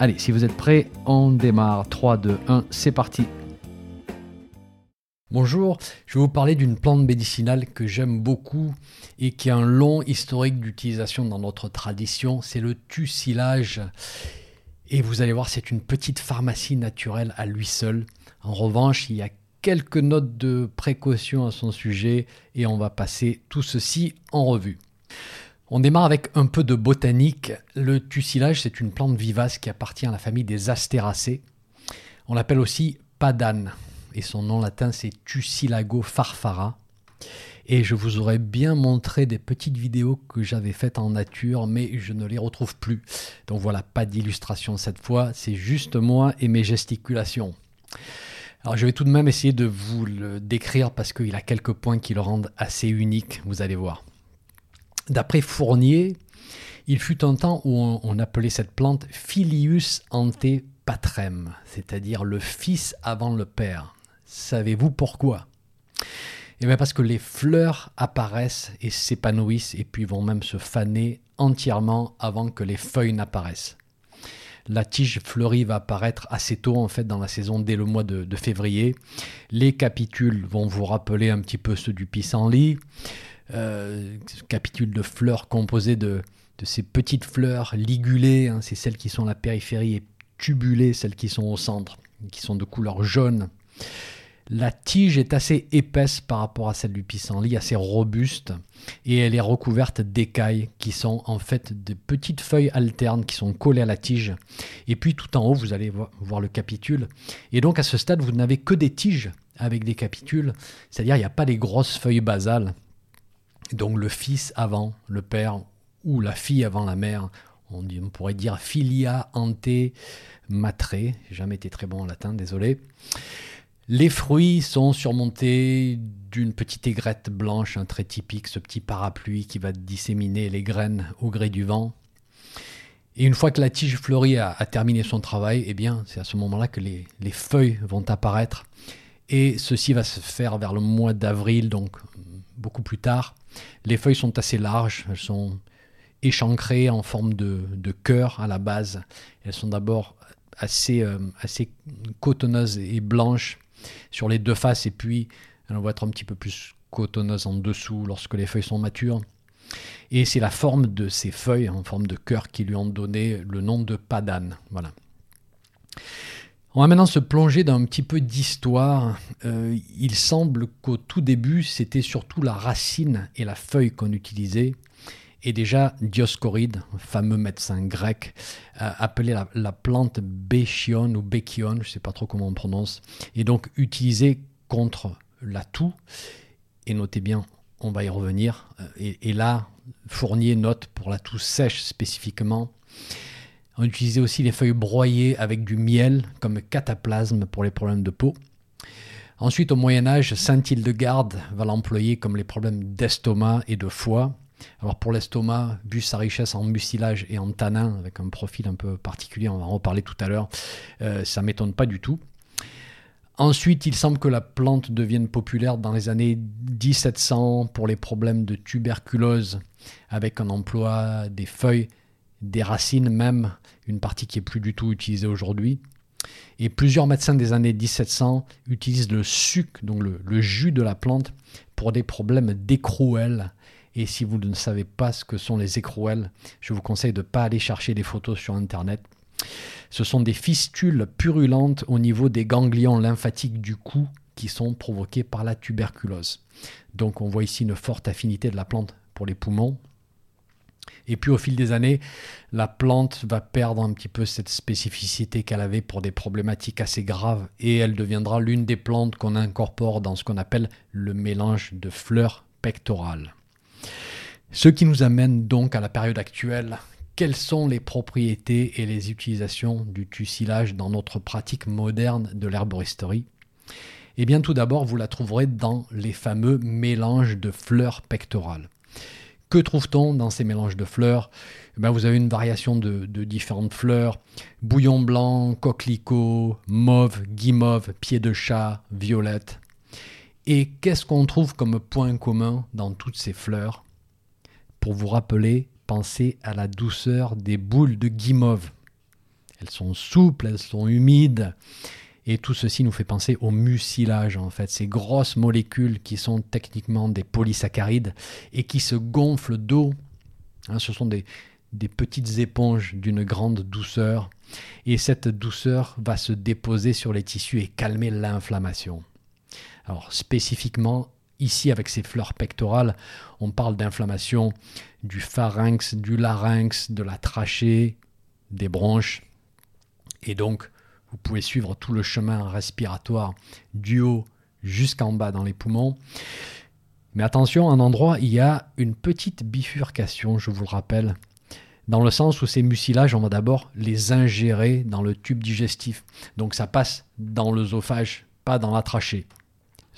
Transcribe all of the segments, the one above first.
Allez, si vous êtes prêts, on démarre. 3, 2, 1, c'est parti. Bonjour, je vais vous parler d'une plante médicinale que j'aime beaucoup et qui a un long historique d'utilisation dans notre tradition, c'est le tussilage. Et vous allez voir, c'est une petite pharmacie naturelle à lui seul. En revanche, il y a quelques notes de précaution à son sujet et on va passer tout ceci en revue. On démarre avec un peu de botanique. Le tussilage, c'est une plante vivace qui appartient à la famille des Astéracées. On l'appelle aussi padane et son nom latin c'est Tussilago farfara. Et je vous aurais bien montré des petites vidéos que j'avais faites en nature, mais je ne les retrouve plus. Donc voilà, pas d'illustration cette fois, c'est juste moi et mes gesticulations. Alors je vais tout de même essayer de vous le décrire parce qu'il a quelques points qui le rendent assez unique, vous allez voir. D'après Fournier, il fut un temps où on, appelait cette plante Filius ante patrem, c'est-à-dire le fils avant le père. Savez-vous pourquoi? Eh bien parce que les fleurs apparaissent et s'épanouissent et puis vont même se faner entièrement avant que les feuilles n'apparaissent. La tige fleurie va apparaître assez tôt en fait dans la saison dès le mois de, de février. Les capitules vont vous rappeler un petit peu ceux du pissenlit capitule de fleurs composées de, ces petites fleurs ligulées, hein, c'est celles qui sont à la périphérie, et tubulées, celles qui sont au centre, qui sont de couleur jaune. La tige est assez épaisse par rapport à celle du pissenlit, assez robuste, et elle est recouverte d'écailles qui sont en fait de petites feuilles alternes qui sont collées à la tige. Et puis tout en haut, vous allez voir le capitule. Et donc à ce stade, vous n'avez que des tiges avec des capitules, c'est-à-dire il n'y a pas les grosses feuilles basales donc le fils avant le père ou la fille avant la mère. On, pourrait dire filia ante matre. J'ai jamais été très bon en latin, désolé. Les fruits sont surmontés d'une petite aigrette blanche, un très typique, ce petit parapluie qui va disséminer les graines au gré du vent. Et une fois que la tige fleurie a, terminé son travail, eh bien, c'est à ce moment-là que les, feuilles vont apparaître. Et ceci va se faire vers le mois d'avril, donc beaucoup plus tard. Les feuilles sont assez larges, elles sont échancrées en forme de, cœur à la base. Elles sont d'abord assez, euh, assez cotonneuses et blanches sur les deux faces, et puis elles vont être un petit peu plus cotonneuses en dessous lorsque les feuilles sont matures. Et c'est la forme de ces feuilles en forme de cœur qui lui ont donné le nom de padane. Voilà. On va maintenant se plonger dans un petit peu d'histoire. Euh, il semble qu'au tout début, c'était surtout la racine et la feuille qu'on utilisait. Et déjà, Dioscoride, fameux médecin grec, euh, appelait la, plante béchion ou béchion, je ne sais pas trop comment on prononce, et donc utilisée contre la toux. Et notez bien, on va y revenir. Euh, et, et là, Fournier note pour la toux sèche spécifiquement on utilisait aussi les feuilles broyées avec du miel comme cataplasme pour les problèmes de peau. Ensuite, au Moyen Âge, Saint Hildegarde va l'employer comme les problèmes d'estomac et de foie. Alors pour l'estomac, vu sa richesse en mucilage et en tanin, avec un profil un peu particulier, on va en reparler tout à l'heure, euh, ça m'étonne pas du tout. Ensuite, il semble que la plante devienne populaire dans les années 1700 pour les problèmes de tuberculose, avec un emploi des feuilles des racines même, une partie qui est plus du tout utilisée aujourd'hui. Et plusieurs médecins des années 1700 utilisent le suc, donc le, jus de la plante, pour des problèmes d'écrouelles. Et si vous ne savez pas ce que sont les écrouelles, je vous conseille de ne pas aller chercher des photos sur Internet. Ce sont des fistules purulentes au niveau des ganglions lymphatiques du cou qui sont provoquées par la tuberculose. Donc on voit ici une forte affinité de la plante pour les poumons, et puis au fil des années, la plante va perdre un petit peu cette spécificité qu'elle avait pour des problématiques assez graves et elle deviendra l'une des plantes qu'on incorpore dans ce qu'on appelle le mélange de fleurs pectorales. Ce qui nous amène donc à la période actuelle. quelles sont les propriétés et les utilisations du tussilage dans notre pratique moderne de l'herboristerie? Eh bien tout d'abord, vous la trouverez dans les fameux mélanges de fleurs pectorales. Que trouve-t-on dans ces mélanges de fleurs? Eh bien, Vous avez une variation de, différentes fleurs, bouillon blanc, coquelicot, mauve, guimauve, pied de chat, violette. Et qu'est-ce qu'on trouve comme point commun dans toutes ces fleurs? Pour vous rappeler, pensez à la douceur des boules de guimauve. Elles sont souples, elles sont humides. Et tout ceci nous fait penser au mucilage, en fait, ces grosses molécules qui sont techniquement des polysaccharides et qui se gonflent d'eau. Hein, ce sont des, des petites éponges d'une grande douceur. Et cette douceur va se déposer sur les tissus et calmer l'inflammation. Alors spécifiquement, Ici, avec ces fleurs pectorales, on parle d'inflammation du pharynx, du larynx, de la trachée, des bronches. Et donc, vous pouvez suivre tout le chemin respiratoire du haut jusqu'en bas dans les poumons. Mais attention, un endroit, il y a une petite bifurcation, je vous le rappelle, dans le sens où ces mucilages, on va d'abord les ingérer dans le tube digestif. Donc ça passe dans l'œsophage, pas dans la trachée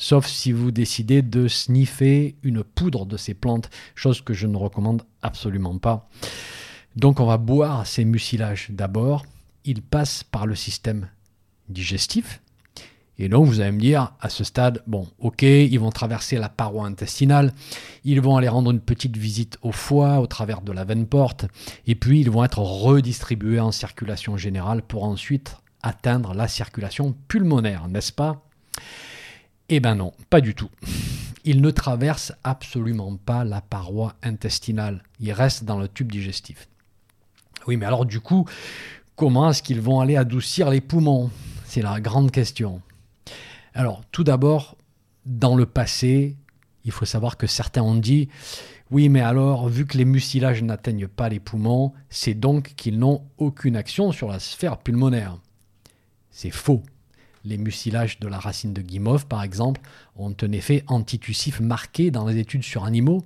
sauf si vous décidez de sniffer une poudre de ces plantes, chose que je ne recommande absolument pas. Donc on va boire ces mucilages d'abord, ils passent par le système digestif, et donc vous allez me dire à ce stade, bon ok, ils vont traverser la paroi intestinale, ils vont aller rendre une petite visite au foie au travers de la veine porte, et puis ils vont être redistribués en circulation générale pour ensuite atteindre la circulation pulmonaire, n'est-ce pas? Eh bien non, pas du tout. Il ne traverse absolument pas la paroi intestinale. Il reste dans le tube digestif. Oui, mais alors du coup, comment est-ce qu'ils vont aller adoucir les poumons? C'est la grande question. Alors, tout d'abord, dans le passé, il faut savoir que certains ont dit oui, mais alors, vu que les mucilages n'atteignent pas les poumons, c'est donc qu'ils n'ont aucune action sur la sphère pulmonaire. C'est faux. Les mucilages de la racine de guimauve, par exemple, ont un effet antitussif marqué dans les études sur animaux.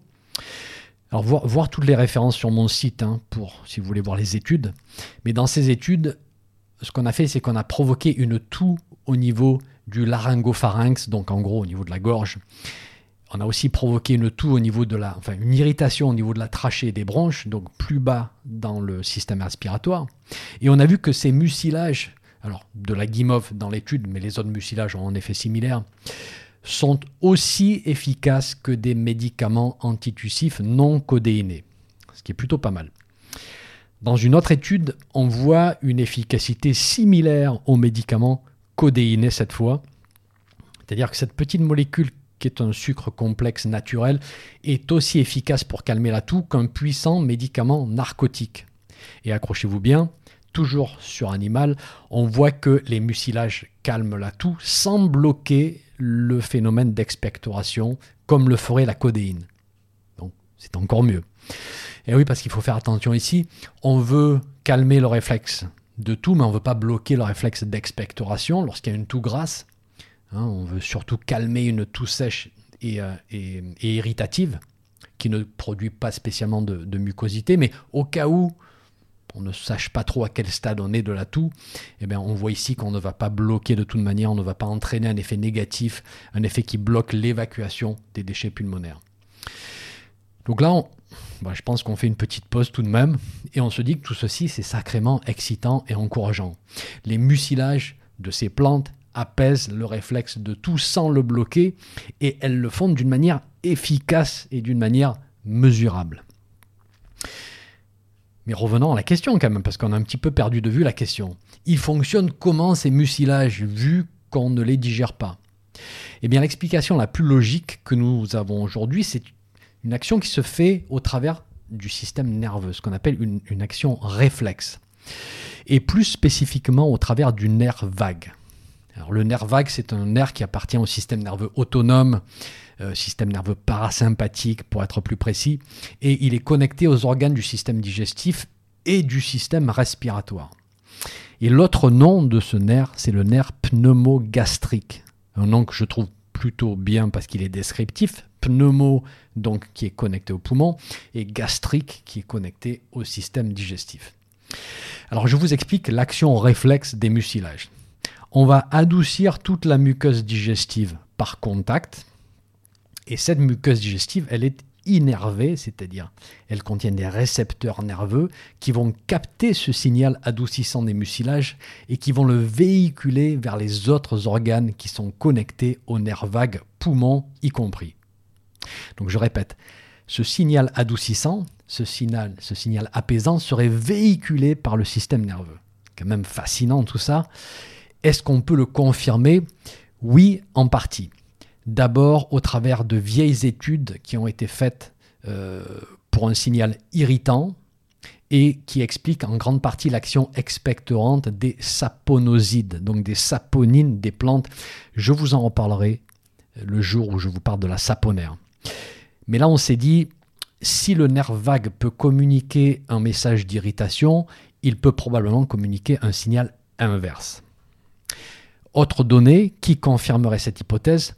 Alors, voir, toutes les références sur mon site, hein, pour, si vous voulez voir les études. Mais dans ces études, ce qu'on a fait, c'est qu'on a provoqué une toux au niveau du laryngopharynx, donc en gros au niveau de la gorge. On a aussi provoqué une toux au niveau de la, enfin une irritation au niveau de la trachée des bronches, donc plus bas dans le système respiratoire. Et on a vu que ces mucilages alors de la guimauve dans l'étude, mais les autres mucilages ont un effet similaire, sont aussi efficaces que des médicaments antitussifs non codéinés, ce qui est plutôt pas mal. Dans une autre étude, on voit une efficacité similaire aux médicaments codéinés cette fois, c'est-à-dire que cette petite molécule qui est un sucre complexe naturel est aussi efficace pour calmer la toux qu'un puissant médicament narcotique. Et accrochez-vous bien, toujours sur animal, on voit que les mucilages calment la toux sans bloquer le phénomène d'expectoration comme le ferait la codéine. Donc c'est encore mieux. Et oui, parce qu'il faut faire attention ici, on veut calmer le réflexe de toux, mais on ne veut pas bloquer le réflexe d'expectoration lorsqu'il y a une toux grasse. Hein, on veut surtout calmer une toux sèche et, euh, irritative qui ne produit pas spécialement de mucosité, mais au cas où on ne sache pas trop à quel stade on est de la toux, eh bien, on voit ici qu'on ne va pas bloquer de toute manière, on ne va pas entraîner un effet négatif, un effet qui bloque l'évacuation des déchets pulmonaires. Donc là, bah, je pense qu'on fait une petite pause tout de même, et on se dit que tout ceci, c'est sacrément excitant et encourageant. Les mucilages de ces plantes apaisent le réflexe de tout sans le bloquer, et elles le font d'une manière efficace et d'une manière mesurable. Mais revenons à la question quand même, parce qu'on a un petit peu perdu de vue la question. Ils fonctionnent comment ces mucilages, vu qu'on ne les digère pas? Eh bien, l'explication la plus logique que nous avons aujourd'hui, c'est une action qui se fait au travers du système nerveux, ce qu'on appelle une, une action réflexe. Et plus spécifiquement au travers du nerf vague. Alors, le nerf vague, c'est un nerf qui appartient au système nerveux autonome euh, système nerveux parasympathique pour être plus précis, et il est connecté aux organes du système digestif et du système respiratoire. Et l'autre nom de ce nerf, c'est le nerf pneumogastrique, un nom que je trouve plutôt bien parce qu'il est descriptif, pneumo, donc qui est connecté au poumon, et gastrique, qui est connecté au système digestif. Alors je vous explique l'action réflexe des mucilages. On va adoucir toute la muqueuse digestive par contact, et cette muqueuse digestive, elle est innervée, c'est-à-dire elle contient des récepteurs nerveux qui vont capter ce signal adoucissant des mucilages et qui vont le véhiculer vers les autres organes qui sont connectés aux nerfs vagues, poumons y compris. Donc je répète, ce signal adoucissant, ce signal, ce signal apaisant serait véhiculé par le système nerveux. Quand même fascinant tout ça. Est-ce qu'on peut le confirmer? Oui, en partie. D'abord au travers de vieilles études qui ont été faites euh, pour un signal irritant et qui expliquent en grande partie l'action expectorante des saponosides, donc des saponines des plantes. Je vous en reparlerai le jour où je vous parle de la saponaire. Mais là, on s'est dit, si le nerf vague peut communiquer un message d'irritation, il peut probablement communiquer un signal inverse. Autre donnée qui confirmerait cette hypothèse,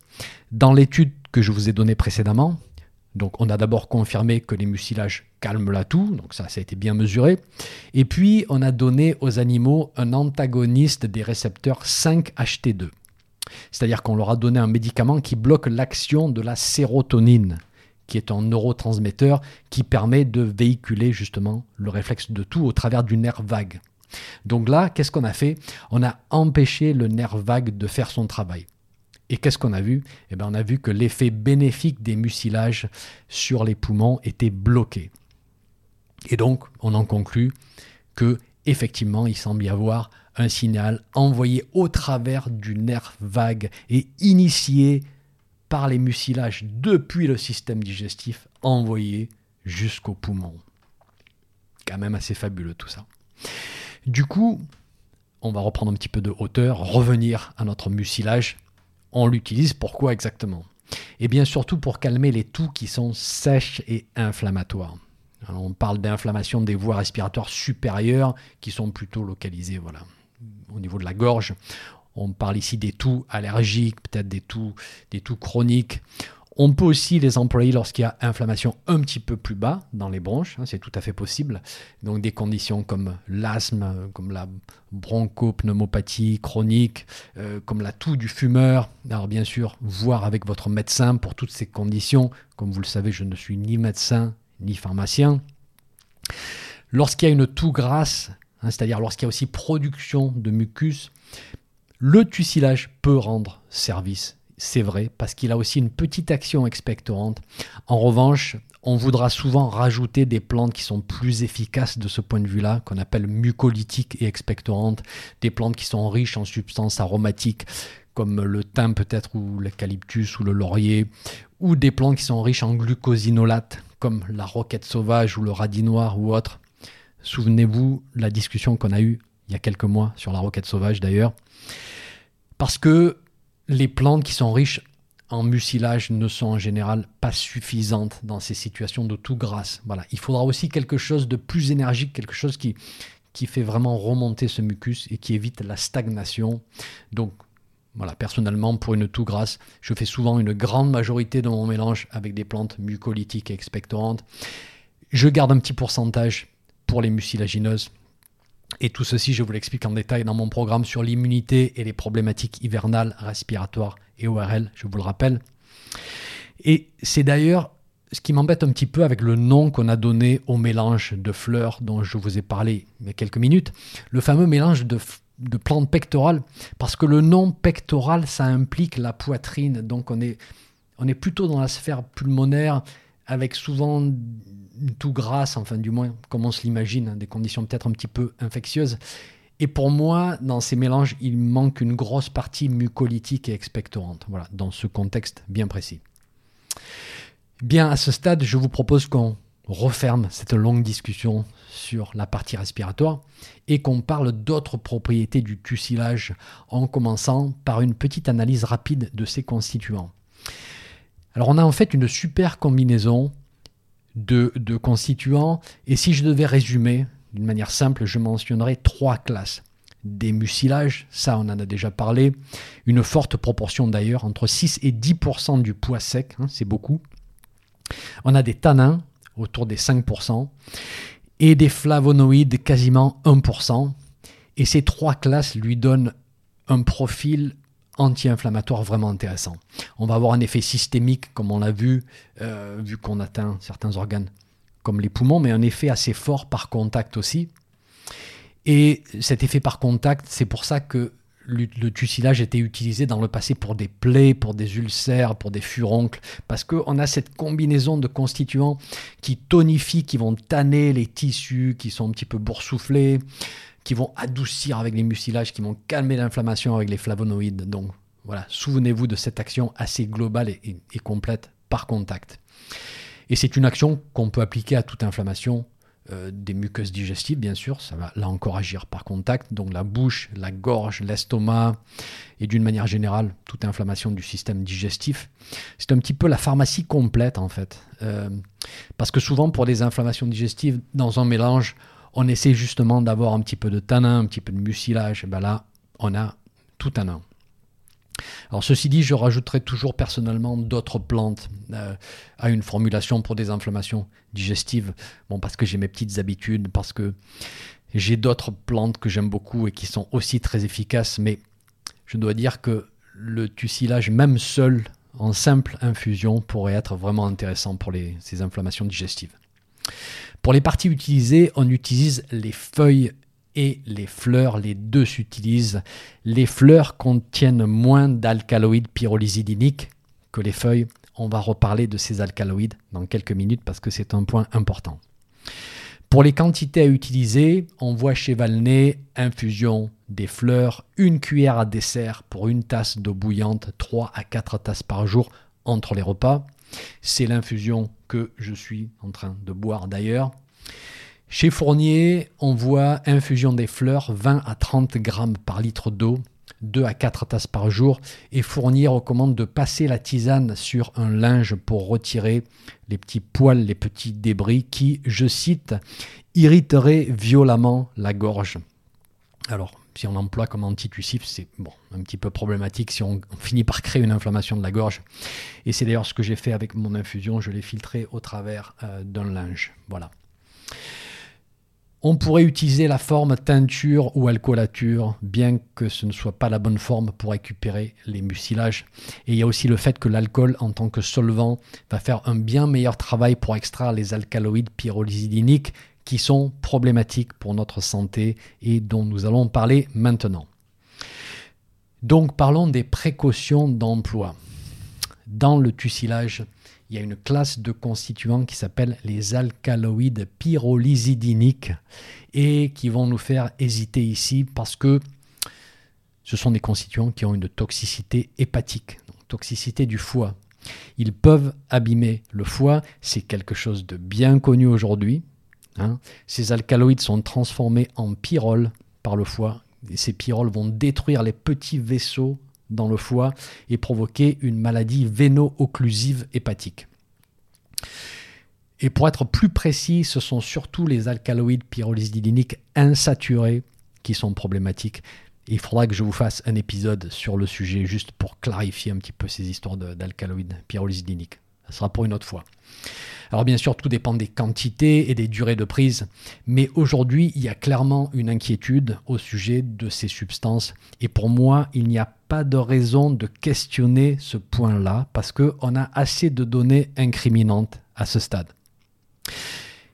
dans l'étude que je vous ai donnée précédemment, donc on a d'abord confirmé que les mucilages calment la toux, donc ça, ça a été bien mesuré. Et puis on a donné aux animaux un antagoniste des récepteurs 5-HT2. C'est-à-dire qu'on leur a donné un médicament qui bloque l'action de la sérotonine, qui est un neurotransmetteur qui permet de véhiculer justement le réflexe de tout au travers du nerf vague. Donc là, qu'est-ce qu'on a fait? On a empêché le nerf vague de faire son travail. Et qu'est-ce qu'on a vu? Eh bien, on a vu que l'effet bénéfique des mucilages sur les poumons était bloqué. Et donc, on en conclut que effectivement, il semble y avoir un signal envoyé au travers du nerf vague et initié par les mucilages depuis le système digestif, envoyé jusqu'au poumon. Quand même assez fabuleux tout ça. Du coup, on va reprendre un petit peu de hauteur, revenir à notre mucilage. On l'utilise pourquoi exactement? Eh bien surtout pour calmer les toux qui sont sèches et inflammatoires. on parle d'inflammation des voies respiratoires supérieures qui sont plutôt localisées voilà, au niveau de la gorge. On parle ici des toux allergiques, peut-être des toux, des toux chroniques. On peut aussi les employer lorsqu'il y a inflammation un petit peu plus bas dans les bronches, hein, c'est tout à fait possible. Donc des conditions comme l'asthme, comme la bronchopneumopathie chronique, euh, comme la toux du fumeur. Alors bien sûr, voir avec votre médecin pour toutes ces conditions. Comme vous le savez, je ne suis ni médecin ni pharmacien. Lorsqu'il y a une toux grasse, hein, c'est-à-dire lorsqu'il y a aussi production de mucus, le tussilage peut rendre service c'est vrai, parce qu'il a aussi une petite action expectorante. En revanche, on voudra souvent rajouter des plantes qui sont plus efficaces de ce point de vue-là, qu'on appelle mucolytiques et expectorantes, des plantes qui sont riches en substances aromatiques, comme le thym peut-être, ou l'eucalyptus, ou le laurier, ou des plantes qui sont riches en glucosinolates, comme la roquette sauvage ou le radis noir ou autre. Souvenez-vous la discussion qu'on a eue il y a quelques mois sur la roquette sauvage d'ailleurs. Parce que les plantes qui sont riches en mucilage ne sont en général pas suffisantes dans ces situations de tout grasse. Il faudra aussi quelque chose de plus énergique, quelque chose qui, qui fait vraiment remonter ce mucus et qui évite la stagnation. Donc, voilà, personnellement, pour une toux grasse, je fais souvent une grande majorité de mon mélange avec des plantes mucolytiques et expectorantes. Je garde un petit pourcentage pour les mucilagineuses et tout ceci, je vous l'explique en détail dans mon programme sur l'immunité et les problématiques hivernales respiratoires et ORL, je vous le rappelle. Et c'est d'ailleurs ce qui m'embête un petit peu avec le nom qu'on a donné au mélange de fleurs dont je vous ai parlé il y a quelques minutes, le fameux mélange de, plantes pectorales, parce que le nom pectoral, ça implique la poitrine, donc on est, on est plutôt dans la sphère pulmonaire, avec souvent tout grasse, enfin du moins comme on se l'imagine, hein, des conditions peut-être un petit peu infectieuses. Et pour moi, dans ces mélanges, il manque une grosse partie mucolytique et expectorante, voilà, dans ce contexte bien précis. Bien, à ce stade, je vous propose qu'on referme cette longue discussion sur la partie respiratoire et qu'on parle d'autres propriétés du tussilage en commençant par une petite analyse rapide de ses constituants. Alors on a en fait une super combinaison de, constituants. Et si je devais résumer d'une manière simple, je mentionnerais trois classes. des mucilages, ça on en a déjà parlé, une forte proportion d'ailleurs, entre 6 et 10% du poids sec, hein, c'est beaucoup. On a des tanins, autour des 5%, et des flavonoïdes, quasiment 1%. Et ces trois classes lui donnent un profil anti-inflammatoire vraiment intéressant. On va avoir un effet systémique, comme on l'a vu, euh, vu qu'on atteint certains organes comme les poumons, mais un effet assez fort par contact aussi. Et cet effet par contact, c'est pour ça que le, tucilage était utilisé dans le passé pour des plaies, pour des ulcères, pour des furoncles, parce qu'on a cette combinaison de constituants qui tonifient, qui vont tanner les tissus, qui sont un petit peu boursouflés, qui vont adoucir avec les mucilages, qui vont calmer l'inflammation avec les flavonoïdes. Donc voilà, souvenez-vous de cette action assez globale et, complète par contact. Et c'est une action qu'on peut appliquer à toute inflammation euh, des muqueuses digestives, bien sûr, ça va là encore agir par contact, donc la bouche, la gorge, l'estomac, et d'une manière générale, toute inflammation du système digestif. C'est un petit peu la pharmacie complète, en fait. Euh, parce que souvent, pour des inflammations digestives, dans un mélange, on essaie justement d'avoir un petit peu de tanin, un petit peu de mucilage, et ben là, on a tout un an. Alors ceci dit, je rajouterai toujours personnellement d'autres plantes euh, à une formulation pour des inflammations digestives. Bon, parce que j'ai mes petites habitudes, parce que j'ai d'autres plantes que j'aime beaucoup et qui sont aussi très efficaces, mais je dois dire que le tucilage, même seul, en simple infusion, pourrait être vraiment intéressant pour ces inflammations digestives. Pour les parties utilisées, on utilise les feuilles et les fleurs, les deux s'utilisent. Les fleurs contiennent moins d'alcaloïdes pyrolysidiniques que les feuilles. On va reparler de ces alcaloïdes dans quelques minutes parce que c'est un point important. Pour les quantités à utiliser, on voit chez Valnet infusion des fleurs, une cuillère à dessert pour une tasse d'eau bouillante, 3 à 4 tasses par jour entre les repas. C'est l'infusion que je suis en train de boire d'ailleurs. Chez Fournier, on voit infusion des fleurs 20 à 30 grammes par litre d'eau, 2 à 4 tasses par jour, et Fournier recommande de passer la tisane sur un linge pour retirer les petits poils, les petits débris qui, je cite, irriteraient violemment la gorge. Alors, si on emploie comme antitussif, c'est un petit peu problématique si on, finit par créer une inflammation de la gorge. Et c'est d'ailleurs ce que j'ai fait avec mon infusion, je l'ai filtré au travers euh, d'un linge. Voilà. On pourrait utiliser la forme teinture ou alcoolature, bien que ce ne soit pas la bonne forme pour récupérer les mucilages. Et il y a aussi le fait que l'alcool, en tant que solvant, va faire un bien meilleur travail pour extraire les alcaloïdes pyrolysidiniques qui sont problématiques pour notre santé et dont nous allons parler maintenant. Donc parlons des précautions d'emploi. Dans le tucilage, il y a une classe de constituants qui s'appelle les alcaloïdes pyrolysidiniques et qui vont nous faire hésiter ici parce que ce sont des constituants qui ont une toxicité hépatique, toxicité du foie. Ils peuvent abîmer le foie, c'est quelque chose de bien connu aujourd'hui. Hein. Ces alcaloïdes sont transformés en pyrrole par le foie et ces pyrroles vont détruire les petits vaisseaux dans le foie et provoquer une maladie véno-occlusive hépatique. Et pour être plus précis, ce sont surtout les alcaloïdes pyrolysidiniques insaturés qui sont problématiques. il faudra que je vous fasse un épisode sur le sujet juste pour clarifier un petit peu ces histoires d'alcaloïdes pyrolysidiniques. Ça sera pour une autre fois. Alors bien sûr, tout dépend des quantités et des durées de prise, mais aujourd'hui, il y a clairement une inquiétude au sujet de ces substances. Et pour moi, il n'y a pas de raison de questionner ce point-là, parce qu'on a assez de données incriminantes à ce stade.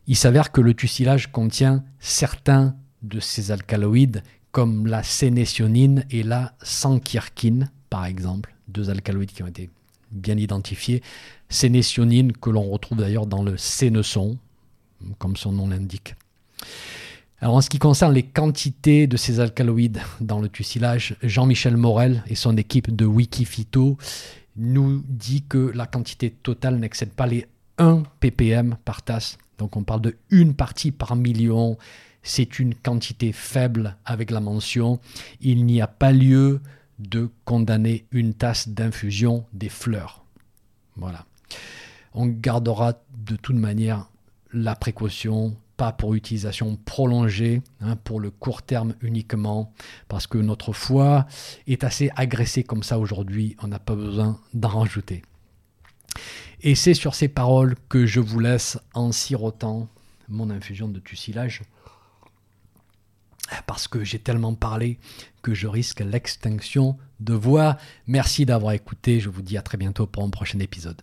Il s'avère que le tucilage contient certains de ces alcaloïdes, comme la sénétionine et la sankirkine, par exemple, deux alcaloïdes qui ont été bien identifiés, sénétionine que l'on retrouve d'ailleurs dans le sénesson, comme son nom l'indique. Alors en ce qui concerne les quantités de ces alcaloïdes dans le tucilage, Jean-Michel Morel et son équipe de Wikiphyto nous dit que la quantité totale n'excède pas les 1 ppm par tasse. Donc on parle de une partie par million. C'est une quantité faible avec la mention. Il n'y a pas lieu de condamner une tasse d'infusion des fleurs. Voilà. On gardera de toute manière la précaution pas pour utilisation prolongée, hein, pour le court terme uniquement, parce que notre foie est assez agressé comme ça aujourd'hui, on n'a pas besoin d'en rajouter. Et c'est sur ces paroles que je vous laisse en sirotant mon infusion de tucilage parce que j'ai tellement parlé que je risque l'extinction de voix. Merci d'avoir écouté, je vous dis à très bientôt pour un prochain épisode.